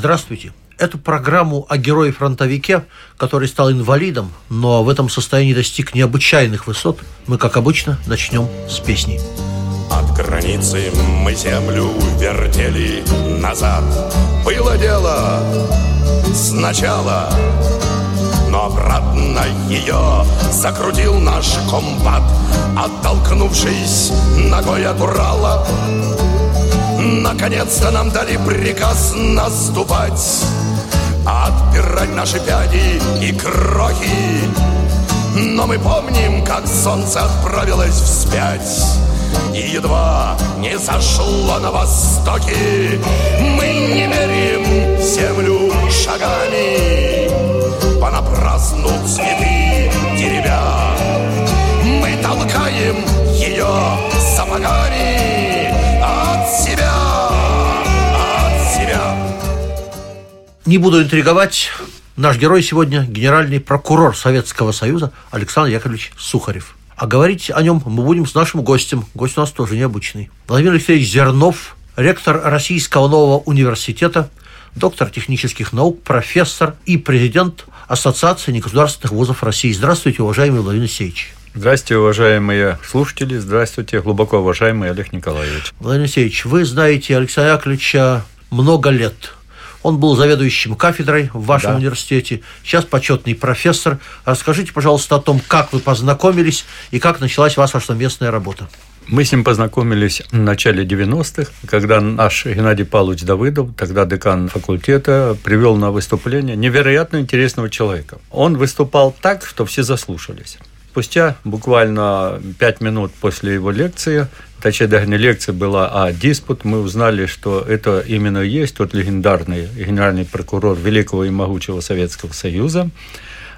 Здравствуйте. Эту программу о герое-фронтовике, который стал инвалидом, но в этом состоянии достиг необычайных высот, мы, как обычно, начнем с песни. От границы мы землю вертели назад. Было дело сначала, но обратно ее закрутил наш комбат, оттолкнувшись ногой от Урала. Наконец-то нам дали приказ наступать. Отбирать наши пяди и крохи. Но мы помним, как солнце отправилось вспять. И едва не зашло на востоке. Мы не мерим землю шагами. Понапрасну цветы деревя Мы толкаем ее сапогами Не буду интриговать. Наш герой сегодня – генеральный прокурор Советского Союза Александр Яковлевич Сухарев. А говорить о нем мы будем с нашим гостем. Гость у нас тоже необычный. Владимир Алексеевич Зернов, ректор Российского нового университета, доктор технических наук, профессор и президент Ассоциации негосударственных вузов России. Здравствуйте, уважаемый Владимир Алексеевич. Здравствуйте, уважаемые слушатели. Здравствуйте, глубоко уважаемый Олег Николаевич. Владимир Алексеевич, вы знаете Алексея Яковлевича много лет. Он был заведующим кафедрой в вашем да. университете, сейчас почетный профессор. Расскажите, пожалуйста, о том, как вы познакомились и как началась ваша совместная работа. Мы с ним познакомились в начале 90-х, когда наш Геннадий Павлович Давыдов, тогда декан факультета, привел на выступление невероятно интересного человека. Он выступал так, что все заслушались. Спустя буквально пять минут после его лекции точнее даже не лекция была, а диспут, мы узнали, что это именно есть тот легендарный генеральный прокурор великого и могучего Советского Союза,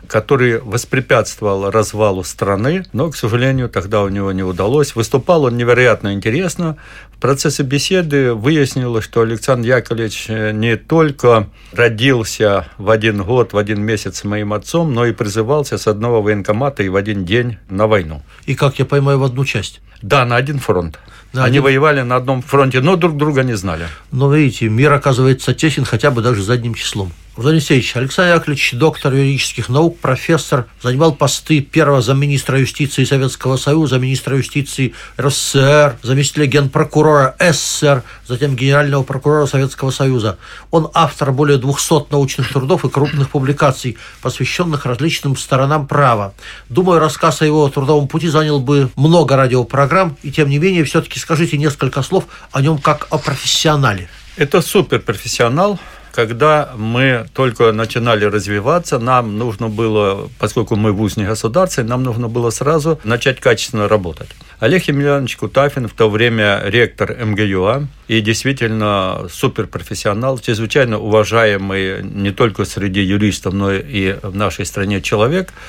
который воспрепятствовал развалу страны, но, к сожалению, тогда у него не удалось. Выступал он невероятно интересно. Процессе беседы выяснилось, что Александр Яковлевич не только родился в один год, в один месяц с моим отцом, но и призывался с одного военкомата и в один день на войну. И, как я понимаю, в одну часть. Да, на один фронт. На Они один... воевали на одном фронте, но друг друга не знали. Но видите, мир оказывается тесен хотя бы даже задним числом. Владимир Алексеевич, Александр Яковлевич, доктор юридических наук, профессор, занимал посты первого замминистра юстиции Советского Союза, министра юстиции РСФСР, заместителя генпрокурора СССР, затем генерального прокурора Советского Союза. Он автор более 200 научных трудов и крупных публикаций, посвященных различным сторонам права. Думаю, рассказ о его трудовом пути занял бы много радиопрограмм, и тем не менее, все-таки скажите несколько слов о нем как о профессионале. Это суперпрофессионал, когда мы только начинали развиваться, нам нужно было, поскольку мы вуз не государственный, нам нужно было сразу начать качественно работать. Олег Емельянович Кутафин в то время ректор МГЮА и действительно суперпрофессионал, чрезвычайно уважаемый не только среди юристов, но и в нашей стране человек –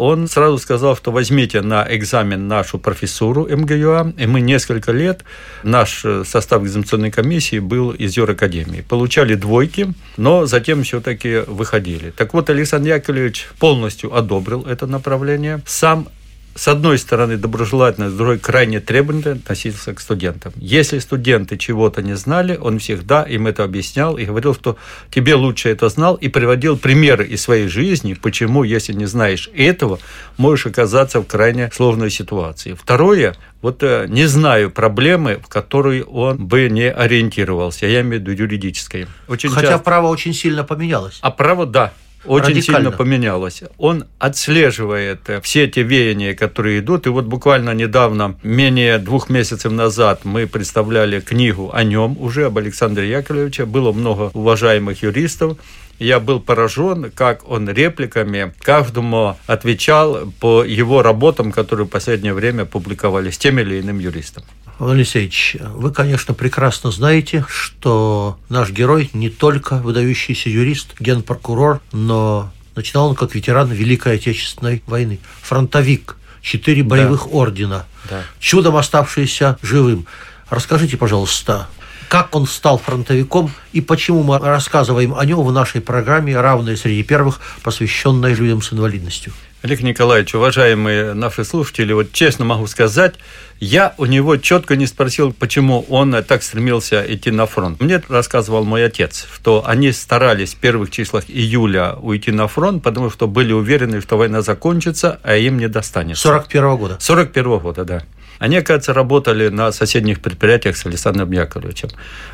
он сразу сказал, что возьмите на экзамен нашу профессуру МГЮА, и мы несколько лет, наш э, состав экзаменационной комиссии был из Юракадемии. Получали двойки, но затем все-таки выходили. Так вот, Александр Яковлевич полностью одобрил это направление. Сам с одной стороны доброжелательно, с другой крайне требовательно относился к студентам. Если студенты чего-то не знали, он всегда им это объяснял и говорил, что тебе лучше это знал, и приводил примеры из своей жизни, почему, если не знаешь этого, можешь оказаться в крайне сложной ситуации. Второе, вот э, не знаю проблемы, в которой он бы не ориентировался. Я имею в виду юридической. Очень Хотя часто... право очень сильно поменялось. А право, да, очень сильно поменялось. Он отслеживает все эти веяния, которые идут. И вот буквально недавно, менее двух месяцев назад, мы представляли книгу о нем уже, об Александре Яковлевиче. Было много уважаемых юристов. Я был поражен, как он репликами каждому отвечал по его работам, которые в последнее время публиковались тем или иным юристом. Владимир Алексеевич, вы, конечно, прекрасно знаете, что наш герой не только выдающийся юрист, генпрокурор, но Начинал он как ветеран Великой Отечественной войны. Фронтовик, четыре боевых да. ордена, да. чудом оставшийся живым. Расскажите, пожалуйста, как он стал фронтовиком и почему мы рассказываем о нем в нашей программе «Равные среди первых», посвященной людям с инвалидностью. Олег Николаевич, уважаемые наши слушатели, вот честно могу сказать, я у него четко не спросил, почему он так стремился идти на фронт. Мне рассказывал мой отец, что они старались в первых числах июля уйти на фронт, потому что были уверены, что война закончится, а им не достанется. 41 -го года. 41 -го года, да. Они, оказывается, работали на соседних предприятиях с Александром Яковлевичем.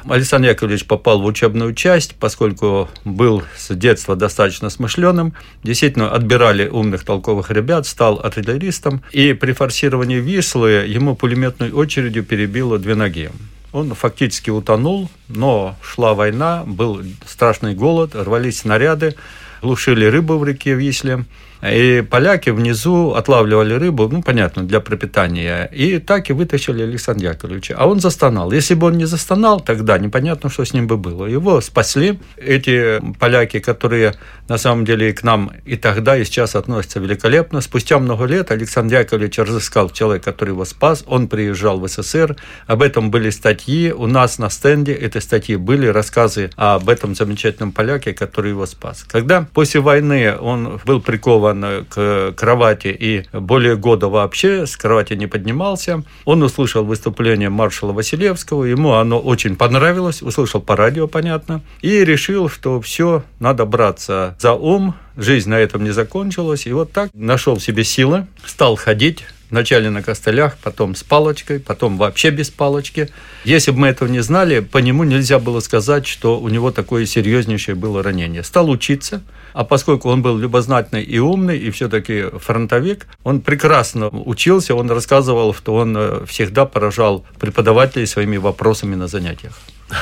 Александр Яковлевич попал в учебную часть, поскольку был с детства достаточно смышленым. Действительно, отбирали умных, толковых ребят, стал артиллеристом. И при форсировании Вислы ему пулеметной очередью перебило две ноги. Он фактически утонул, но шла война, был страшный голод, рвались снаряды, глушили рыбу в реке Висле. И поляки внизу отлавливали рыбу, ну, понятно, для пропитания. И так и вытащили Александра Яковлевича. А он застонал. Если бы он не застонал, тогда непонятно, что с ним бы было. Его спасли. Эти поляки, которые на самом деле к нам и тогда, и сейчас относятся великолепно. Спустя много лет Александр Яковлевич разыскал человека, который его спас. Он приезжал в СССР. Об этом были статьи. У нас на стенде эти статьи были, рассказы об этом замечательном поляке, который его спас. Когда после войны он был прикован прикован к кровати и более года вообще с кровати не поднимался. Он услышал выступление маршала Василевского, ему оно очень понравилось, услышал по радио, понятно, и решил, что все, надо браться за ум, жизнь на этом не закончилась, и вот так нашел в себе силы, стал ходить, Вначале на костылях, потом с палочкой, потом вообще без палочки. Если бы мы этого не знали, по нему нельзя было сказать, что у него такое серьезнейшее было ранение. Стал учиться, а поскольку он был любознательный и умный, и все-таки фронтовик, он прекрасно учился, он рассказывал, что он э, всегда поражал преподавателей своими вопросами на занятиях.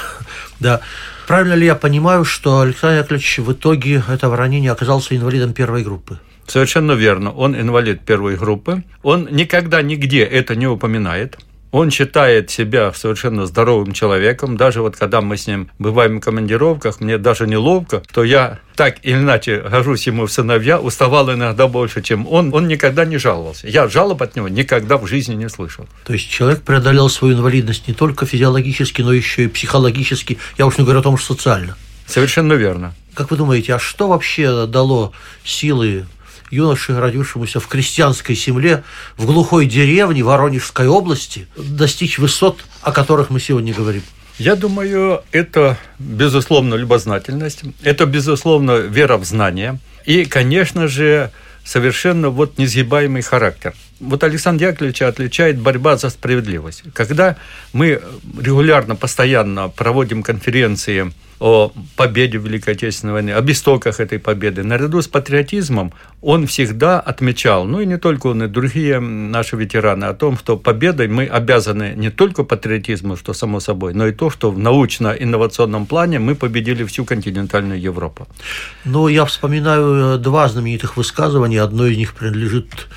Да. Правильно ли я понимаю, что Александр Яковлевич в итоге этого ранения оказался инвалидом первой группы? Совершенно верно. Он инвалид первой группы. Он никогда нигде это не упоминает. Он считает себя совершенно здоровым человеком. Даже вот когда мы с ним бываем в командировках, мне даже неловко, что я так или иначе гожусь ему в сыновья, уставал иногда больше, чем он. Он никогда не жаловался. Я жалоб от него никогда в жизни не слышал. То есть человек преодолел свою инвалидность не только физиологически, но еще и психологически. Я уж не говорю о том, что социально. Совершенно верно. Как вы думаете, а что вообще дало силы юноше, родившемуся в крестьянской земле, в глухой деревне Воронежской области, достичь высот, о которых мы сегодня говорим? Я думаю, это, безусловно, любознательность, это, безусловно, вера в знания и, конечно же, совершенно вот несгибаемый характер. Вот Александр Яковлевич отличает борьба за справедливость. Когда мы регулярно, постоянно проводим конференции о победе в Великой Отечественной войне, об истоках этой победы. Наряду с патриотизмом он всегда отмечал, ну и не только он, и другие наши ветераны, о том, что победой мы обязаны не только патриотизму, что само собой, но и то, что в научно-инновационном плане мы победили всю континентальную Европу. Ну, я вспоминаю э, два знаменитых высказывания. Одно из них принадлежит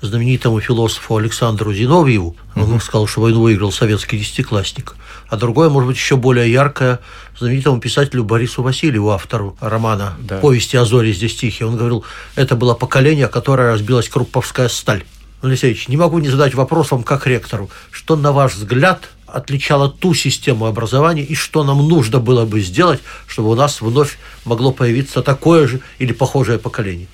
знаменитому философу Александру Зиновьеву. Он угу. сказал, что войну выиграл советский десятиклассник а другое, может быть, еще более яркое, знаменитому писателю Борису Васильеву, автору романа да. «Повести о Зоре здесь тихие». Он говорил, это было поколение, которое разбилась Крупповская сталь. Алексеевич, не могу не задать вопрос вам как ректору. Что, на ваш взгляд, отличало ту систему образования и что нам нужно было бы сделать, чтобы у нас вновь могло появиться такое же или похожее поколение?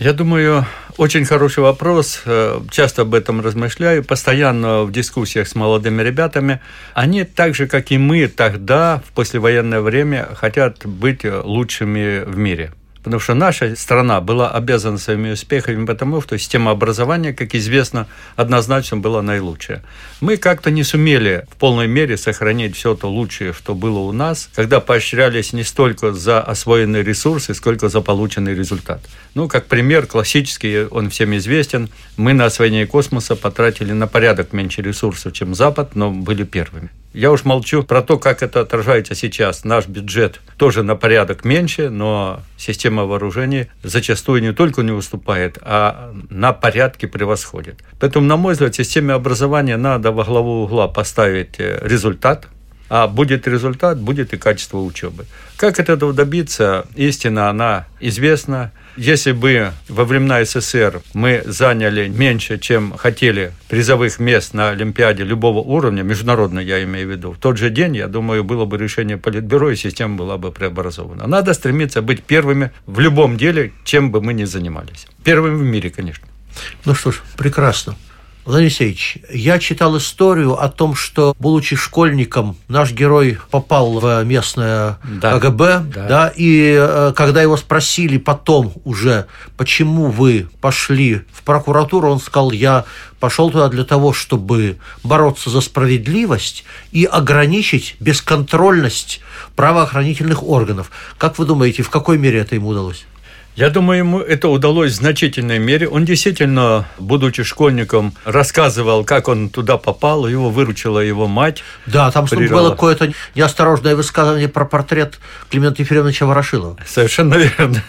Я думаю, очень хороший вопрос. Э, часто об этом размышляю. Постоянно в дискуссиях с молодыми ребятами. Они так же, как и мы тогда, в послевоенное время, хотят быть лучшими в мире. Потому что наша страна была обязана своими успехами потому, что система образования, как известно, однозначно была наилучшая. Мы как-то не сумели в полной мере сохранить все то лучшее, что было у нас, когда поощрялись не столько за освоенные ресурсы, сколько за полученный результат. Ну, как пример, классический, он всем известен, мы на освоение космоса потратили на порядок меньше ресурсов, чем Запад, но были первыми. Я уж молчу про то, как это отражается сейчас. Наш бюджет тоже на порядок меньше, но система вооружений зачастую не только не уступает, а на порядке превосходит. Поэтому, на мой взгляд, системе образования надо во главу угла поставить э, результат, а будет результат, будет и качество учебы. Как этого добиться? Истина, она известна. Если бы во времена СССР мы заняли меньше, чем хотели призовых мест на Олимпиаде любого уровня, международно я имею в виду, в тот же день, я думаю, было бы решение Политбюро, и система была бы преобразована. Надо стремиться быть первыми в любом деле, чем бы мы ни занимались. Первыми в мире, конечно. Ну что ж, прекрасно. Владимир Алексеевич, я читал историю о том, что, будучи школьником, наш герой попал в местное да. КГБ, да. да, и э, когда его спросили потом уже, почему вы пошли в прокуратуру, он сказал, я пошел туда для того, чтобы бороться за справедливость и ограничить бесконтрольность правоохранительных органов. Как вы думаете, в какой мере это ему удалось? Я думаю, ему это удалось в значительной мере. Он действительно, будучи школьником, рассказывал, как он туда попал, его выручила его мать. Да, там прижала. было какое-то неосторожное высказывание про портрет Климента Ефремовича Ворошилова. Совершенно верно.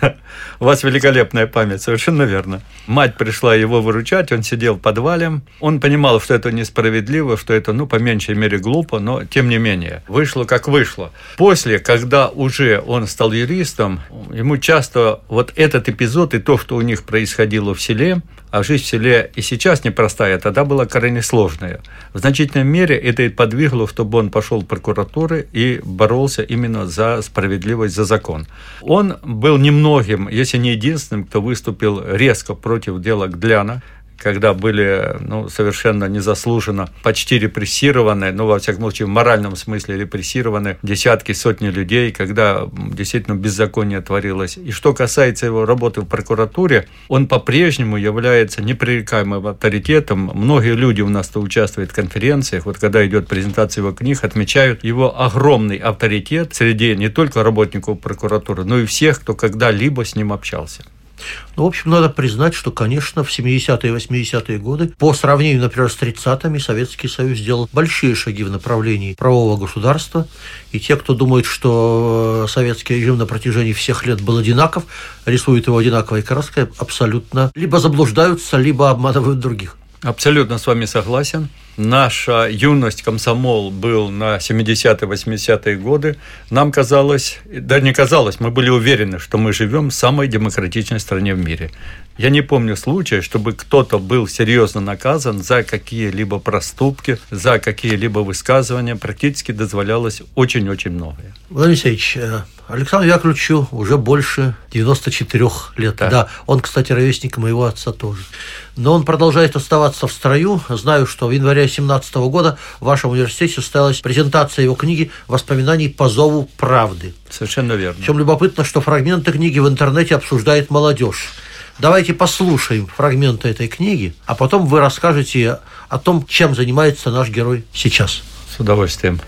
У вас великолепная память, совершенно верно. Мать пришла его выручать, он сидел в подвале. Он понимал, что это несправедливо, что это, ну, по меньшей мере, глупо, но тем не менее. Вышло, как вышло. После, когда уже он стал юристом, ему часто вот этот эпизод и то, что у них происходило в селе, а жизнь в селе и сейчас непростая, тогда была крайне сложная. В значительной мере это и подвигло, чтобы он пошел в прокуратуру и боролся именно за справедливость, за закон. Он был немногим, если не единственным, кто выступил резко против дела Гляна, когда были ну, совершенно незаслуженно почти репрессированы, ну, во всяком случае, в моральном смысле репрессированы десятки, сотни людей, когда действительно беззаконие творилось. И что касается его работы в прокуратуре, он по-прежнему является непререкаемым авторитетом. Многие люди у нас-то участвуют в конференциях, вот когда идет презентация его книг, отмечают его огромный авторитет среди не только работников прокуратуры, но и всех, кто когда-либо с ним общался. Ну, в общем, надо признать, что, конечно, в 70-е и 80-е годы, по сравнению, например, с 30-ми, Советский Союз сделал большие шаги в направлении правового государства. И те, кто думает, что э, советский режим на протяжении всех лет был одинаков, рисуют его одинаковой краской, абсолютно либо заблуждаются, либо обманывают других. Абсолютно с вами согласен. Наша юность, комсомол был на 70-е, 80-е годы. Нам казалось, да не казалось, мы были уверены, что мы живем в самой демократичной стране в мире. Я не помню случая, чтобы кто-то был серьезно наказан за какие-либо проступки, за какие-либо высказывания. Практически дозволялось очень-очень многое. Владимир Алексеевич, э, Александру Яковлевичу уже больше 94 лет. Да. да, он, кстати, ровесник моего отца тоже. Но он продолжает оставаться в строю. Знаю, что в январе 2017 года в вашем университете состоялась презентация его книги «Воспоминаний по зову правды». Совершенно верно. Причем любопытно, что фрагменты книги в интернете обсуждает молодежь. Давайте послушаем фрагменты этой книги, а потом вы расскажете о том, чем занимается наш герой сейчас. С удовольствием.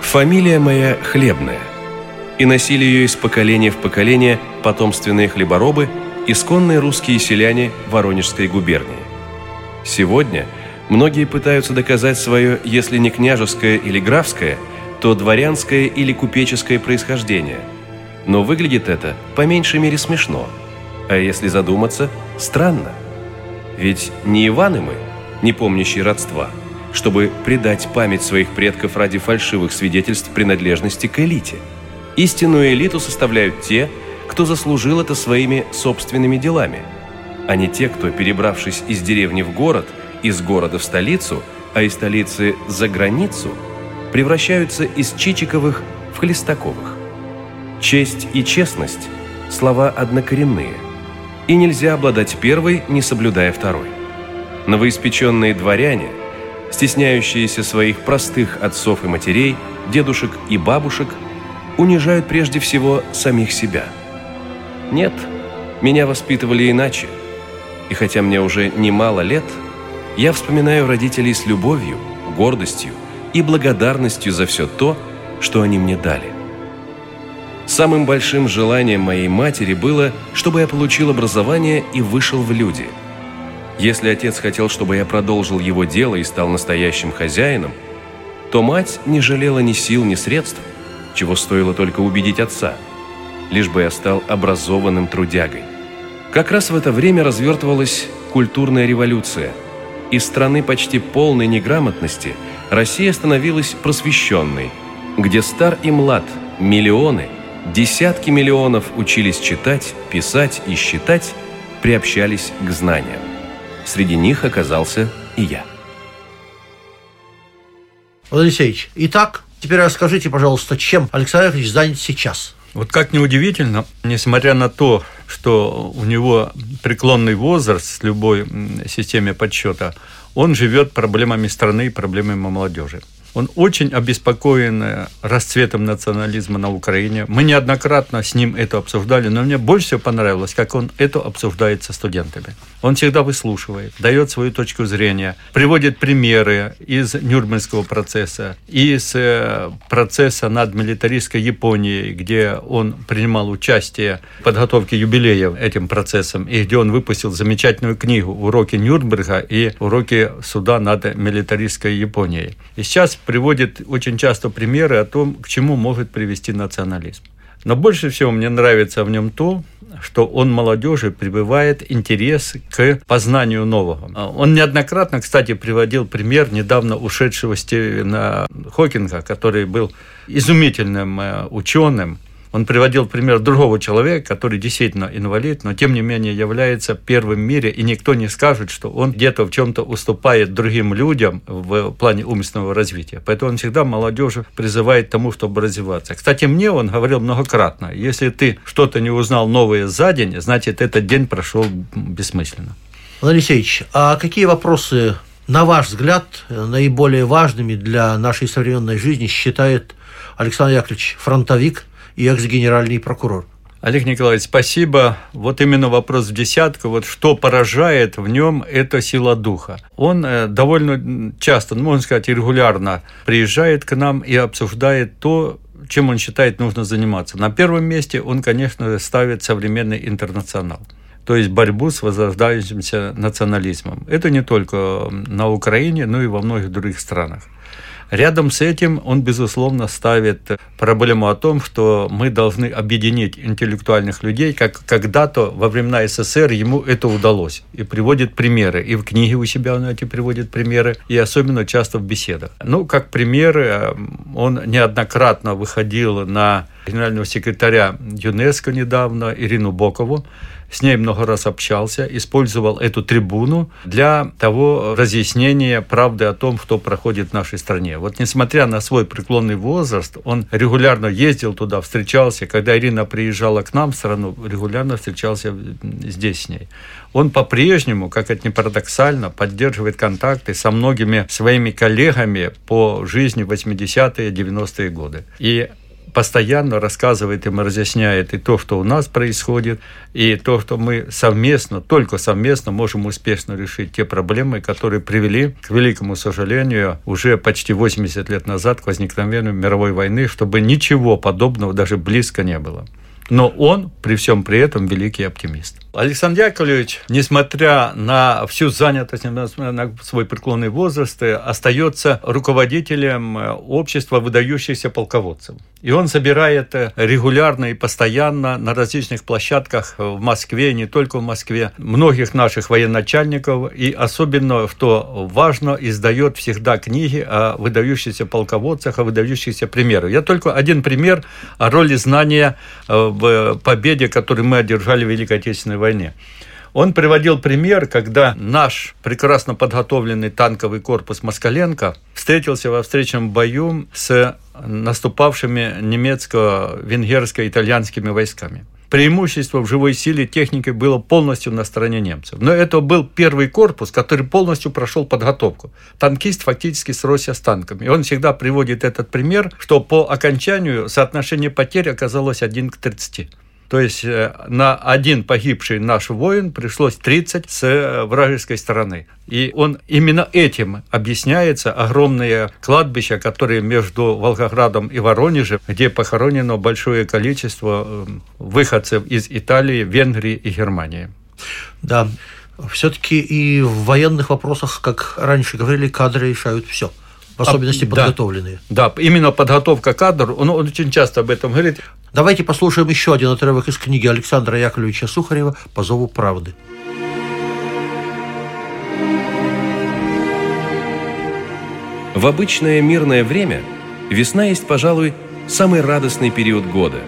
Фамилия моя хлебная, и носили ее из поколения в поколение потомственные хлеборобы, исконные русские селяне Воронежской губернии. Сегодня многие пытаются доказать свое, если не княжеское или графское, то дворянское или купеческое происхождение. Но выглядит это по меньшей мере смешно. А если задуматься, странно. Ведь не Иваны мы, не помнящие родства – чтобы предать память своих предков ради фальшивых свидетельств принадлежности к элите. Истинную элиту составляют те, кто заслужил это своими собственными делами, а не те, кто, перебравшись из деревни в город, из города в столицу, а из столицы за границу, превращаются из Чичиковых в Хлестаковых. Честь и честность – слова однокоренные, и нельзя обладать первой, не соблюдая второй. Новоиспеченные дворяне – стесняющиеся своих простых отцов и матерей, дедушек и бабушек, унижают прежде всего самих себя. Нет, меня воспитывали иначе. И хотя мне уже немало лет, я вспоминаю родителей с любовью, гордостью и благодарностью за все то, что они мне дали. Самым большим желанием моей матери было, чтобы я получил образование и вышел в люди – если отец хотел, чтобы я продолжил его дело и стал настоящим хозяином, то мать не жалела ни сил, ни средств, чего стоило только убедить отца, лишь бы я стал образованным трудягой. Как раз в это время развертывалась культурная революция. Из страны почти полной неграмотности Россия становилась просвещенной, где стар и млад, миллионы, десятки миллионов учились читать, писать и считать, приобщались к знаниям. Среди них оказался и я. Владимир Алексеевич, итак, теперь расскажите, пожалуйста, чем Александр Яковлевич занят сейчас? Вот как неудивительно, несмотря на то, что у него преклонный возраст с любой системе подсчета, он живет проблемами страны и проблемами молодежи. Он очень обеспокоен расцветом национализма на Украине. Мы неоднократно с ним это обсуждали, но мне больше всего понравилось, как он это обсуждает со студентами. Он всегда выслушивает, дает свою точку зрения, приводит примеры из Нюрнбергского процесса, из э, процесса над милитаристской Японией, где он принимал участие в подготовке юбилея этим процессом, и где он выпустил замечательную книгу «Уроки Нюрнберга» и «Уроки суда над милитаристской Японией». И сейчас приводит очень часто примеры о том, к чему может привести национализм. Но больше всего мне нравится в нем то, что он молодежи прибывает интерес к познанию нового. Он неоднократно, кстати, приводил пример недавно ушедшего Стивена Хокинга, который был изумительным э, ученым, он приводил пример другого человека, который действительно инвалид, но тем не менее является первым в мире, и никто не скажет, что он где-то в чем-то уступает другим людям в плане умственного развития. Поэтому он всегда молодежи призывает тому, чтобы развиваться. Кстати, мне он говорил многократно, если ты что-то не узнал новое за день, значит, этот день прошел бессмысленно. Владимир Алексеевич, а какие вопросы, на ваш взгляд, наиболее важными для нашей современной жизни считает Александр Яковлевич Фронтовик – и экс-генеральный прокурор. Олег Николаевич, спасибо. Вот именно вопрос в десятку. Вот что поражает в нем, это сила духа. Он э, довольно часто, ну, можно сказать, регулярно приезжает к нам и обсуждает то, чем он считает нужно заниматься. На первом месте он, конечно, ставит современный интернационал то есть борьбу с возрождающимся национализмом. Это не только на Украине, но и во многих других странах. Рядом с этим он, безусловно, ставит проблему о том, что мы должны объединить интеллектуальных людей, как когда-то во времена СССР ему это удалось. И приводит примеры. И в книге у себя он эти приводит примеры, и особенно часто в беседах. Ну, как примеры, э, он неоднократно выходил на генерального секретаря ЮНЕСКО недавно, Ирину Бокову, с ней много раз общался, использовал эту трибуну для того разъяснения правды о том, что проходит в нашей стране. Вот несмотря на свой преклонный возраст, он регулярно ездил туда, встречался. Когда Ирина приезжала к нам в страну, регулярно встречался здесь с ней. Он по-прежнему, как это не парадоксально, поддерживает контакты со многими своими коллегами по жизни 80-е, 90-е годы. И постоянно рассказывает им, разъясняет и то, что у нас происходит, и то, что мы совместно, только совместно можем успешно решить те проблемы, которые привели, к великому сожалению, уже почти 80 лет назад к возникновению мировой войны, чтобы ничего подобного даже близко не было. Но он при всем при этом великий оптимист. Александр Яковлевич, несмотря на всю занятость, на свой преклонный возраст, остается руководителем общества выдающихся полководцев. И он собирает регулярно и постоянно на различных площадках в Москве, не только в Москве, многих наших военачальников, и особенно, что важно, издает всегда книги о выдающихся полководцах, о выдающихся примерах. Я только один пример о роли знания победе, которую мы одержали в Великой Отечественной войне. Он приводил пример, когда наш прекрасно подготовленный танковый корпус Москаленко встретился во встречном бою с наступавшими немецко-венгерско-итальянскими войсками. Преимущество в живой силе техники было полностью на стороне немцев. Но это был первый корпус, который полностью прошел подготовку. Танкист фактически сросся с танками. И он всегда приводит этот пример, что по окончанию соотношение потерь оказалось 1 к 30. То есть э, на один погибший наш воин пришлось 30 с э, вражеской стороны. И он именно этим объясняется огромные кладбища, которые между Волгоградом и Воронежем, где похоронено большое количество э, выходцев из Италии, Венгрии и Германии. Да, все-таки и в военных вопросах, как раньше говорили, кадры решают все в особенности а, подготовленные. Да, да, именно подготовка кадров, он, он очень часто об этом говорит. Давайте послушаем еще один отрывок из книги Александра Яковлевича Сухарева «По зову правды». В обычное мирное время Весна есть, пожалуй, самый радостный период года,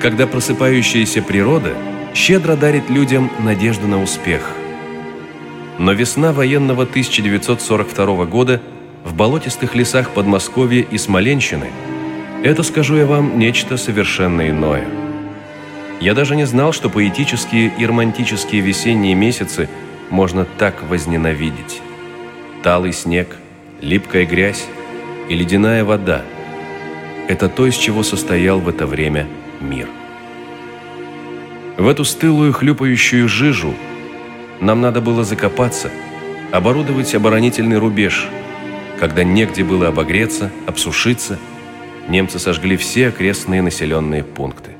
когда просыпающаяся природа щедро дарит людям надежду на успех. Но весна военного 1942 года в болотистых лесах Подмосковья и Смоленщины – это, скажу я вам, нечто совершенно иное. Я даже не знал, что поэтические и романтические весенние месяцы можно так возненавидеть. Талый снег, липкая грязь и ледяная вода – это то, из чего состоял в это время мир. В эту стылую хлюпающую жижу нам надо было закопаться, оборудовать оборонительный рубеж. Когда негде было обогреться, обсушиться, немцы сожгли все окрестные населенные пункты.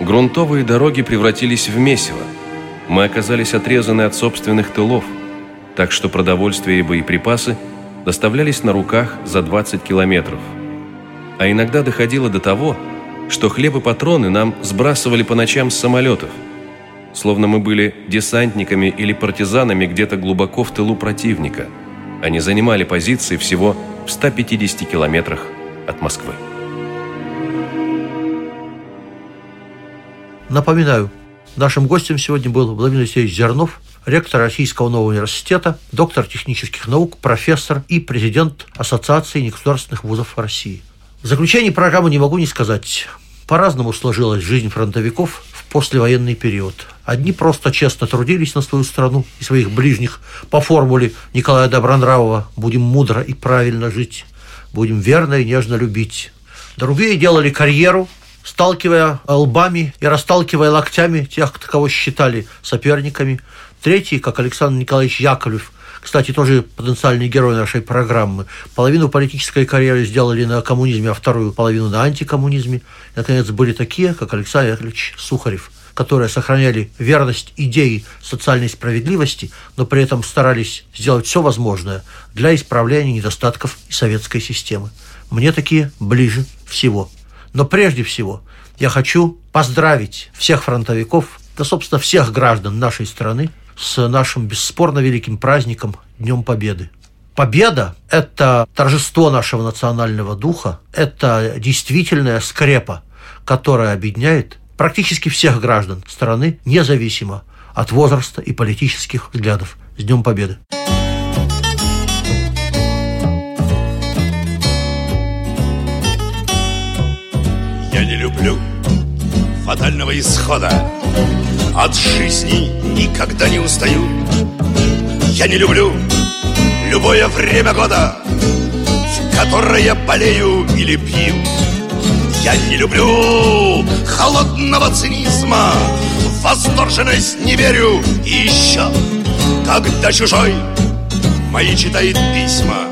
Грунтовые дороги превратились в месиво. Мы оказались отрезаны от собственных тылов, так что продовольствие и боеприпасы доставлялись на руках за 20 километров. А иногда доходило до того, что хлеб и патроны нам сбрасывали по ночам с самолетов, словно мы были десантниками или партизанами где-то глубоко в тылу противника. Они занимали позиции всего в 150 километрах от Москвы. Напоминаю, нашим гостем сегодня был Владимир Алексеевич Зернов, ректор Российского нового университета, доктор технических наук, профессор и президент Ассоциации негосударственных вузов России. В заключение программы не могу не сказать. По-разному сложилась жизнь фронтовиков послевоенный период. Одни просто честно трудились на свою страну и своих ближних по формуле Николая Добронравова «Будем мудро и правильно жить, будем верно и нежно любить». Другие делали карьеру, сталкивая лбами и расталкивая локтями тех, кого считали соперниками. Третий, как Александр Николаевич Яковлев – кстати, тоже потенциальный герой нашей программы. Половину политической карьеры сделали на коммунизме, а вторую половину на антикоммунизме. И, наконец, были такие, как Александр Яковлевич Сухарев, которые сохраняли верность идеи социальной справедливости, но при этом старались сделать все возможное для исправления недостатков советской системы. Мне такие ближе всего. Но прежде всего я хочу поздравить всех фронтовиков, да, собственно, всех граждан нашей страны с нашим бесспорно великим праздником Днем Победы. Победа – это торжество нашего национального духа, это действительная скрепа, которая объединяет практически всех граждан страны, независимо от возраста и политических взглядов. С Днем Победы! Я не люблю фатального исхода от жизни никогда не устаю. Я не люблю любое время года В которое болею или пью. Я не люблю холодного цинизма В восторженность не верю. И еще, когда чужой Мои читает письма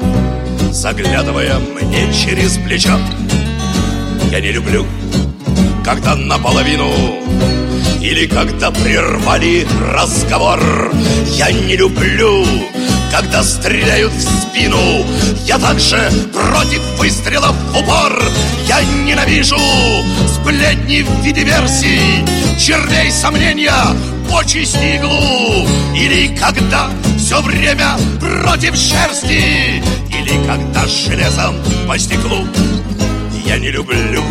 Заглядывая мне через плечо Я не люблю, когда наполовину или когда прервали разговор. Я не люблю, когда стреляют в спину. Я также против выстрелов в упор. Я ненавижу сплетни в виде версий Червей сомнения, почести иглу. Или когда все время против шерсти. Или когда железом по стеклу. Я не люблю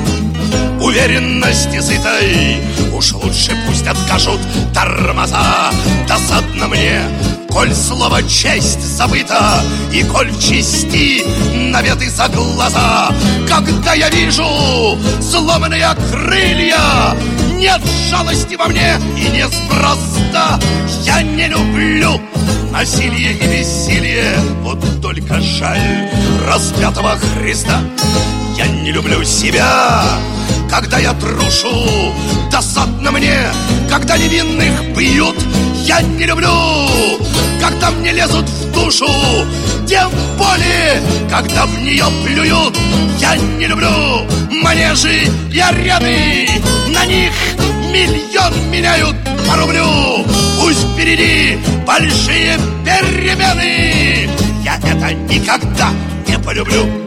уверенности сытой. Уж лучше пусть откажут тормоза. Досадно мне, коль слово честь забыто И коль в чести наветы за глаза. Когда я вижу сломанные крылья Нет жалости во мне и неспроста. Я не люблю насилие и бессилие Вот только жаль распятого Христа. Я не люблю себя когда я трушу Досадно мне, когда невинных бьют Я не люблю, когда мне лезут в душу Тем более, когда в нее плюют Я не люблю. Манежи и арены На них миллион меняют по рублю. Пусть впереди большие перемены Я это никогда не полюблю